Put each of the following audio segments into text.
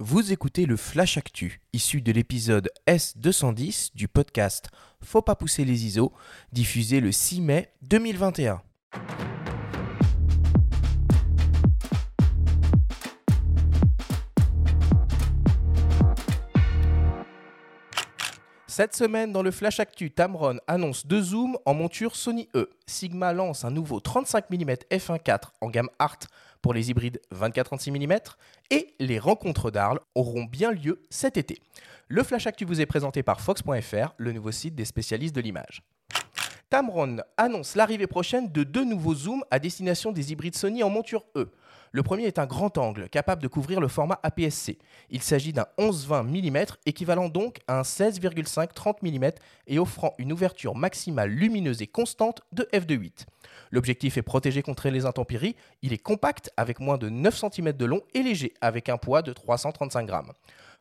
Vous écoutez le Flash Actu, issu de l'épisode S210 du podcast Faut pas pousser les ISO, diffusé le 6 mai 2021. Cette semaine, dans le Flash Actu, Tamron annonce deux zooms en monture Sony E. Sigma lance un nouveau 35 mm f1.4 en gamme Art pour les hybrides 24-36 mm. Et les rencontres d'Arles auront bien lieu cet été. Le Flash Actu vous est présenté par Fox.fr, le nouveau site des spécialistes de l'image. Tamron annonce l'arrivée prochaine de deux nouveaux zooms à destination des hybrides Sony en monture E. Le premier est un grand angle, capable de couvrir le format APS-C. Il s'agit d'un 11-20 mm, équivalent donc à un 16,5-30 mm et offrant une ouverture maximale lumineuse et constante de f2.8. L'objectif est protégé contre les intempéries, il est compact avec moins de 9 cm de long et léger avec un poids de 335 grammes.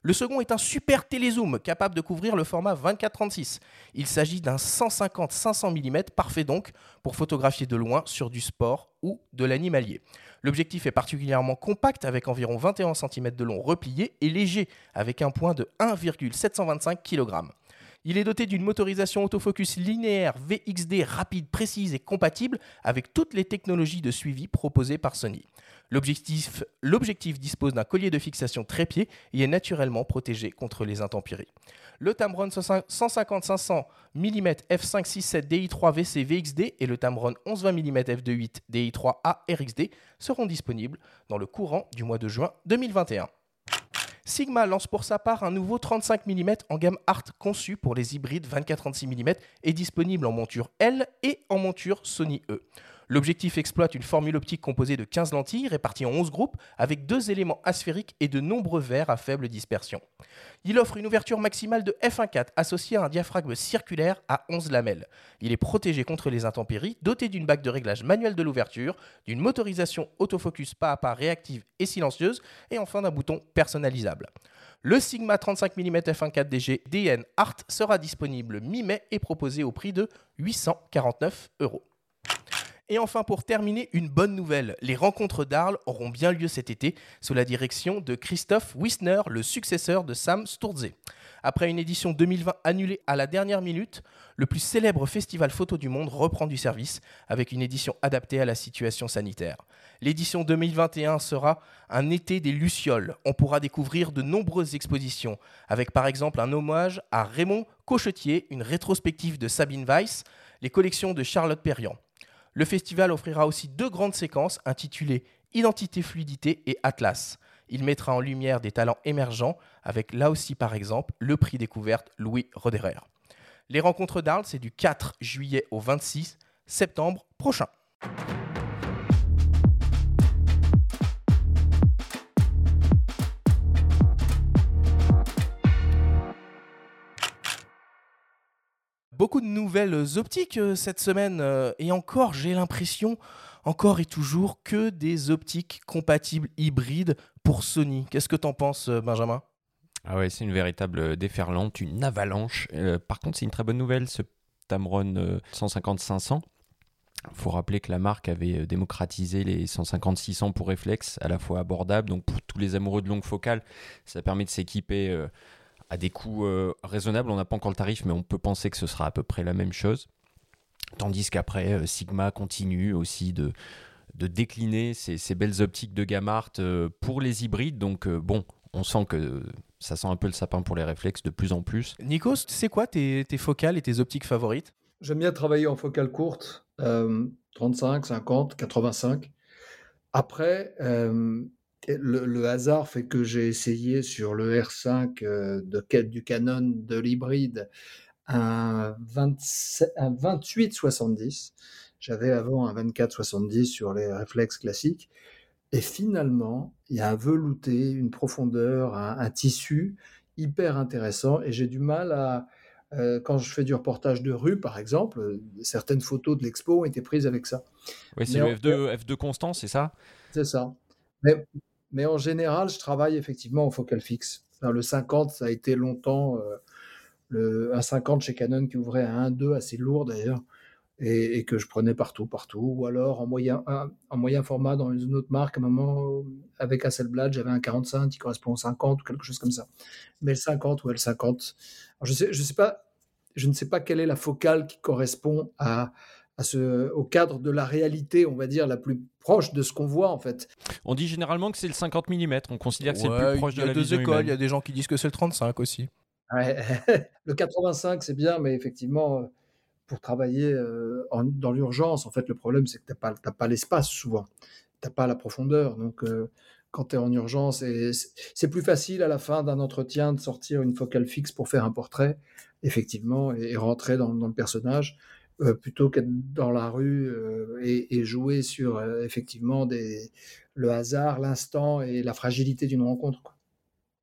Le second est un super télézoom capable de couvrir le format 24-36. Il s'agit d'un 150-500 mm parfait donc pour photographier de loin sur du sport ou de l'animalier. L'objectif est particulièrement compact avec environ 21 cm de long replié et léger avec un point de 1,725 kg. Il est doté d'une motorisation autofocus linéaire VXD rapide, précise et compatible avec toutes les technologies de suivi proposées par Sony. L'objectif, dispose d'un collier de fixation trépied et est naturellement protégé contre les intempéries. Le Tamron 150-500 mm f567 DI3 VC VXD et le Tamron 11-20 mm f2.8 DI3A RXD seront disponibles dans le courant du mois de juin 2021. Sigma lance pour sa part un nouveau 35 mm en gamme Art conçu pour les hybrides 24-36 mm et disponible en monture L et en monture Sony E. L'objectif exploite une formule optique composée de 15 lentilles réparties en 11 groupes avec deux éléments asphériques et de nombreux verres à faible dispersion. Il offre une ouverture maximale de f1.4 associée à un diaphragme circulaire à 11 lamelles. Il est protégé contre les intempéries, doté d'une bague de réglage manuelle de l'ouverture, d'une motorisation autofocus pas à pas réactive et silencieuse et enfin d'un bouton personnalisable. Le Sigma 35 mm f1.4 DG DN Art sera disponible mi-mai et proposé au prix de 849 euros. Et enfin, pour terminer, une bonne nouvelle. Les rencontres d'Arles auront bien lieu cet été sous la direction de Christophe Wisner, le successeur de Sam Sturze. Après une édition 2020 annulée à la dernière minute, le plus célèbre festival photo du monde reprend du service avec une édition adaptée à la situation sanitaire. L'édition 2021 sera un été des Lucioles. On pourra découvrir de nombreuses expositions, avec par exemple un hommage à Raymond Cochetier, une rétrospective de Sabine Weiss, les collections de Charlotte Perriand. Le festival offrira aussi deux grandes séquences intitulées Identité, fluidité et Atlas. Il mettra en lumière des talents émergents avec là aussi par exemple le prix découverte Louis Roderer. Les rencontres d'Arles, c'est du 4 juillet au 26 septembre prochain. Beaucoup de nouvelles optiques euh, cette semaine euh, et encore j'ai l'impression encore et toujours que des optiques compatibles hybrides pour Sony. Qu'est-ce que t'en penses euh, Benjamin? Ah ouais, c'est une véritable déferlante, une avalanche. par contre, c'est une très bonne nouvelle ce Tamron 150-500. Il faut rappeler que la marque avait démocratisé les 150-600 pour réflexe, à la fois abordable. Donc pour tous les amoureux de longue focale, ça permet de s'équiper à des coûts euh, raisonnables. On n'a pas encore le tarif, mais on peut penser que ce sera à peu près la même chose. Tandis qu'après, euh, Sigma continue aussi de, de décliner ces, belles optiques de gamme art euh, pour les hybrides. Donc bon, on sent que ça sent un peu le sapin pour les réflexes de plus en plus. Nikos, c'est quoi tes, tes, focales et tes optiques favorites? J'aime bien travailler en focale courte, 35, 50, 85. Après, le, hasard fait que j'ai essayé sur le R5 euh, de, du Canon de l'hybride un, 28-70. J'avais avant un 24-70 sur les réflexes classiques. Et finalement, il y a un velouté, une profondeur, un, tissu hyper intéressant. Et j'ai du mal à, euh, quand je fais du reportage de rue, par exemple, certaines photos de l'expo ont été prises avec ça. Oui, c'est le F2, F2 constant, c'est ça? C'est ça. Mais mais en général, je travaille effectivement en focal fixe. le 50, ça a été longtemps euh, un 50 chez Canon qui ouvrait à 1.2, assez lourd d'ailleurs. et, que je prenais partout, partout. Ou alors en moyen, en moyen format dans une autre marque, à un moment, avec Hasselblad, j'avais un 45 qui correspond au 50 ou quelque chose comme ça. Mais le 50 ou le 50. je, sais, sais pas, je ne sais pas quelle est la focale qui correspond à, à ce, au cadre de la réalité, on va dire, la plus proche de ce qu'on voit en fait. On dit généralement que c'est le 50 mm, on considère que c'est le plus proche de la vision Il y a deux écoles, il y a des gens qui disent que c'est le 35 aussi. le 85 c'est bien, mais effectivement, pour travailler euh, dans l'urgence, en fait, le problème, c'est que tu n'as pas, pas l'espace souvent. Tu n'as pas la profondeur. Donc, euh, quand tu es en urgence, c'est plus facile à la fin d'un entretien de sortir une focale fixe pour faire un portrait, effectivement, et, rentrer dans, le personnage, euh, plutôt qu'être dans la rue et, jouer sur, effectivement, des, le hasard, l'instant et la fragilité d'une rencontre.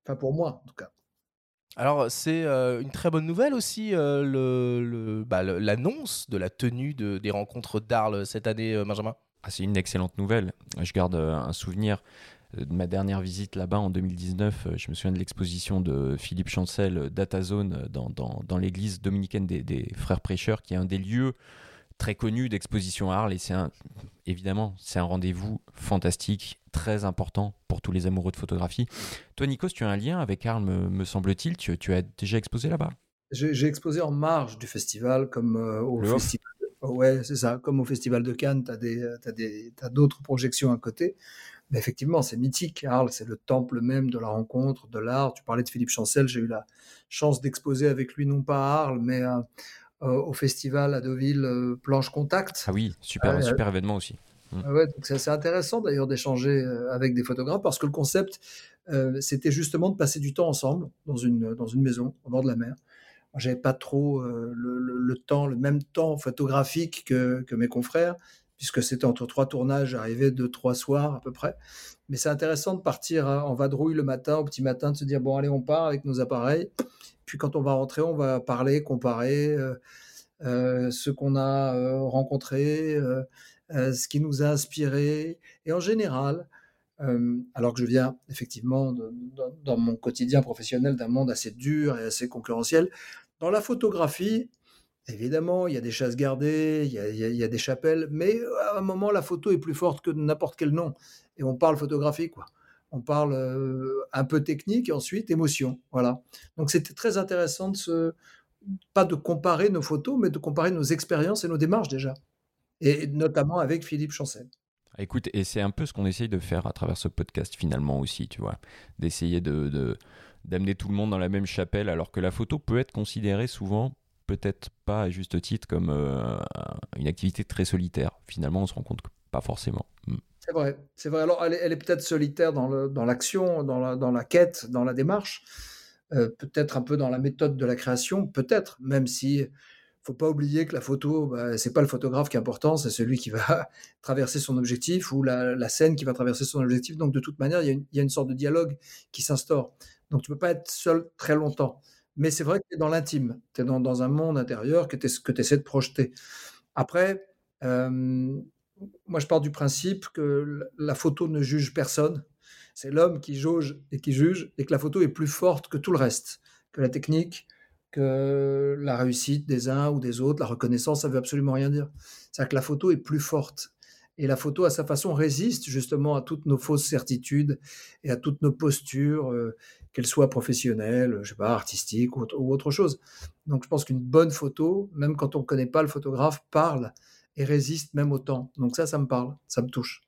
Enfin, pour moi, en tout cas. Alors, c'est euh, une très bonne nouvelle aussi, euh, bah, l'annonce de la tenue des rencontres d'Arles cette année, euh, Benjamin. Ah, c'est une excellente nouvelle. Je garde un souvenir de ma dernière visite là-bas en 2019. Je me souviens de l'exposition de Philippe Chancel, DataZone, dans, dans, l'église dominicaine des, des, Frères Prêcheurs, qui est un des lieux très connu d'exposition à Arles et c'est évidemment c'est un rendez-vous fantastique, très important pour tous les amoureux de photographie. Toi Nikos, tu as un lien avec Arles me, semble-t-il, tu, tu, as déjà exposé là-bas? J'ai exposé en marge du festival comme euh, au festival. Ouais, c'est ça, comme au festival de Cannes, tu as d'autres projections à côté. Effectivement, c'est mythique. Arles, c'est le temple même de la rencontre, de l'art. Tu parlais de Philippe Chancel, j'ai eu la chance d'exposer avec lui, non pas à Arles, mais à, euh, au festival à Deauville euh, Planche Contact. Ah oui, super, super événement aussi. Mm. Ah ouais, c'est intéressant d'ailleurs d'échanger euh, avec des photographes parce que le concept, c'était justement de passer du temps ensemble dans une, dans une maison au bord de la mer. J'avais pas trop le, temps, le même temps photographique que, que mes confrères, puisque c'était entre trois tournages, j'arrivais deux, trois soirs à peu près. Mais c'est intéressant de partir hein, en vadrouille le matin, au petit matin, de se dire bon, allez, on part avec nos appareils. Puis quand on va rentrer, on va parler, comparer euh, euh, ce qu'on a euh, rencontré, ce qui nous a inspiré. Et en général, alors que je viens effectivement dans mon quotidien professionnel d'un monde assez dur et assez concurrentiel, dans la photographie, évidemment, il y a des chasses gardées, il y, a, des chapelles, mais à un moment, la photo est plus forte que n'importe quel nom. Et on parle photographie, quoi on parle euh, un peu technique et ensuite émotion. Voilà. Donc c'était très intéressant de se, pas de comparer nos photos, mais de comparer nos expériences et nos démarches déjà. Et notamment avec Philippe Chancel. Écoute, et c'est un peu ce qu'on essaye de faire à travers ce podcast finalement aussi, tu vois, d'essayer de, d'amener tout le monde dans la même chapelle, alors que la photo peut être considérée souvent, peut-être pas à juste titre, comme euh, une activité très solitaire. Finalement, on se rend compte que pas forcément. Hmm. C'est vrai, c'est vrai. Alors, elle est, peut-être solitaire dans, l'action, dans, la, quête, dans la démarche, euh, peut-être un peu dans la méthode de la création, peut-être, même si faut pas oublier que la photo, bah, c'est pas le photographe qui est important, c'est celui qui va traverser son objectif ou la, scène qui va traverser son objectif. Donc, de toute manière, il y a une, sorte de dialogue qui s'instaure. Donc, tu peux pas être seul très longtemps. Mais c'est vrai que tu es dans l'intime, tu es dans, un monde intérieur que tu essaies de projeter. Après, euh, moi, je pars du principe que la photo ne juge personne. C'est l'homme qui jauge et qui juge, et que la photo est plus forte que tout le reste, que la technique, que la réussite des uns ou des autres, la reconnaissance, ça veut absolument rien dire. C'est-à-dire que la photo est plus forte. Et la photo, à sa façon, résiste justement à toutes nos fausses certitudes et à toutes nos postures, euh, qu'elles soient professionnelles, je sais pas, artistiques ou, ou autre chose. Donc, je pense qu'une bonne photo, même quand on ne connaît pas le photographe, parle et résiste même au temps. Donc ça, ça me parle, ça me touche.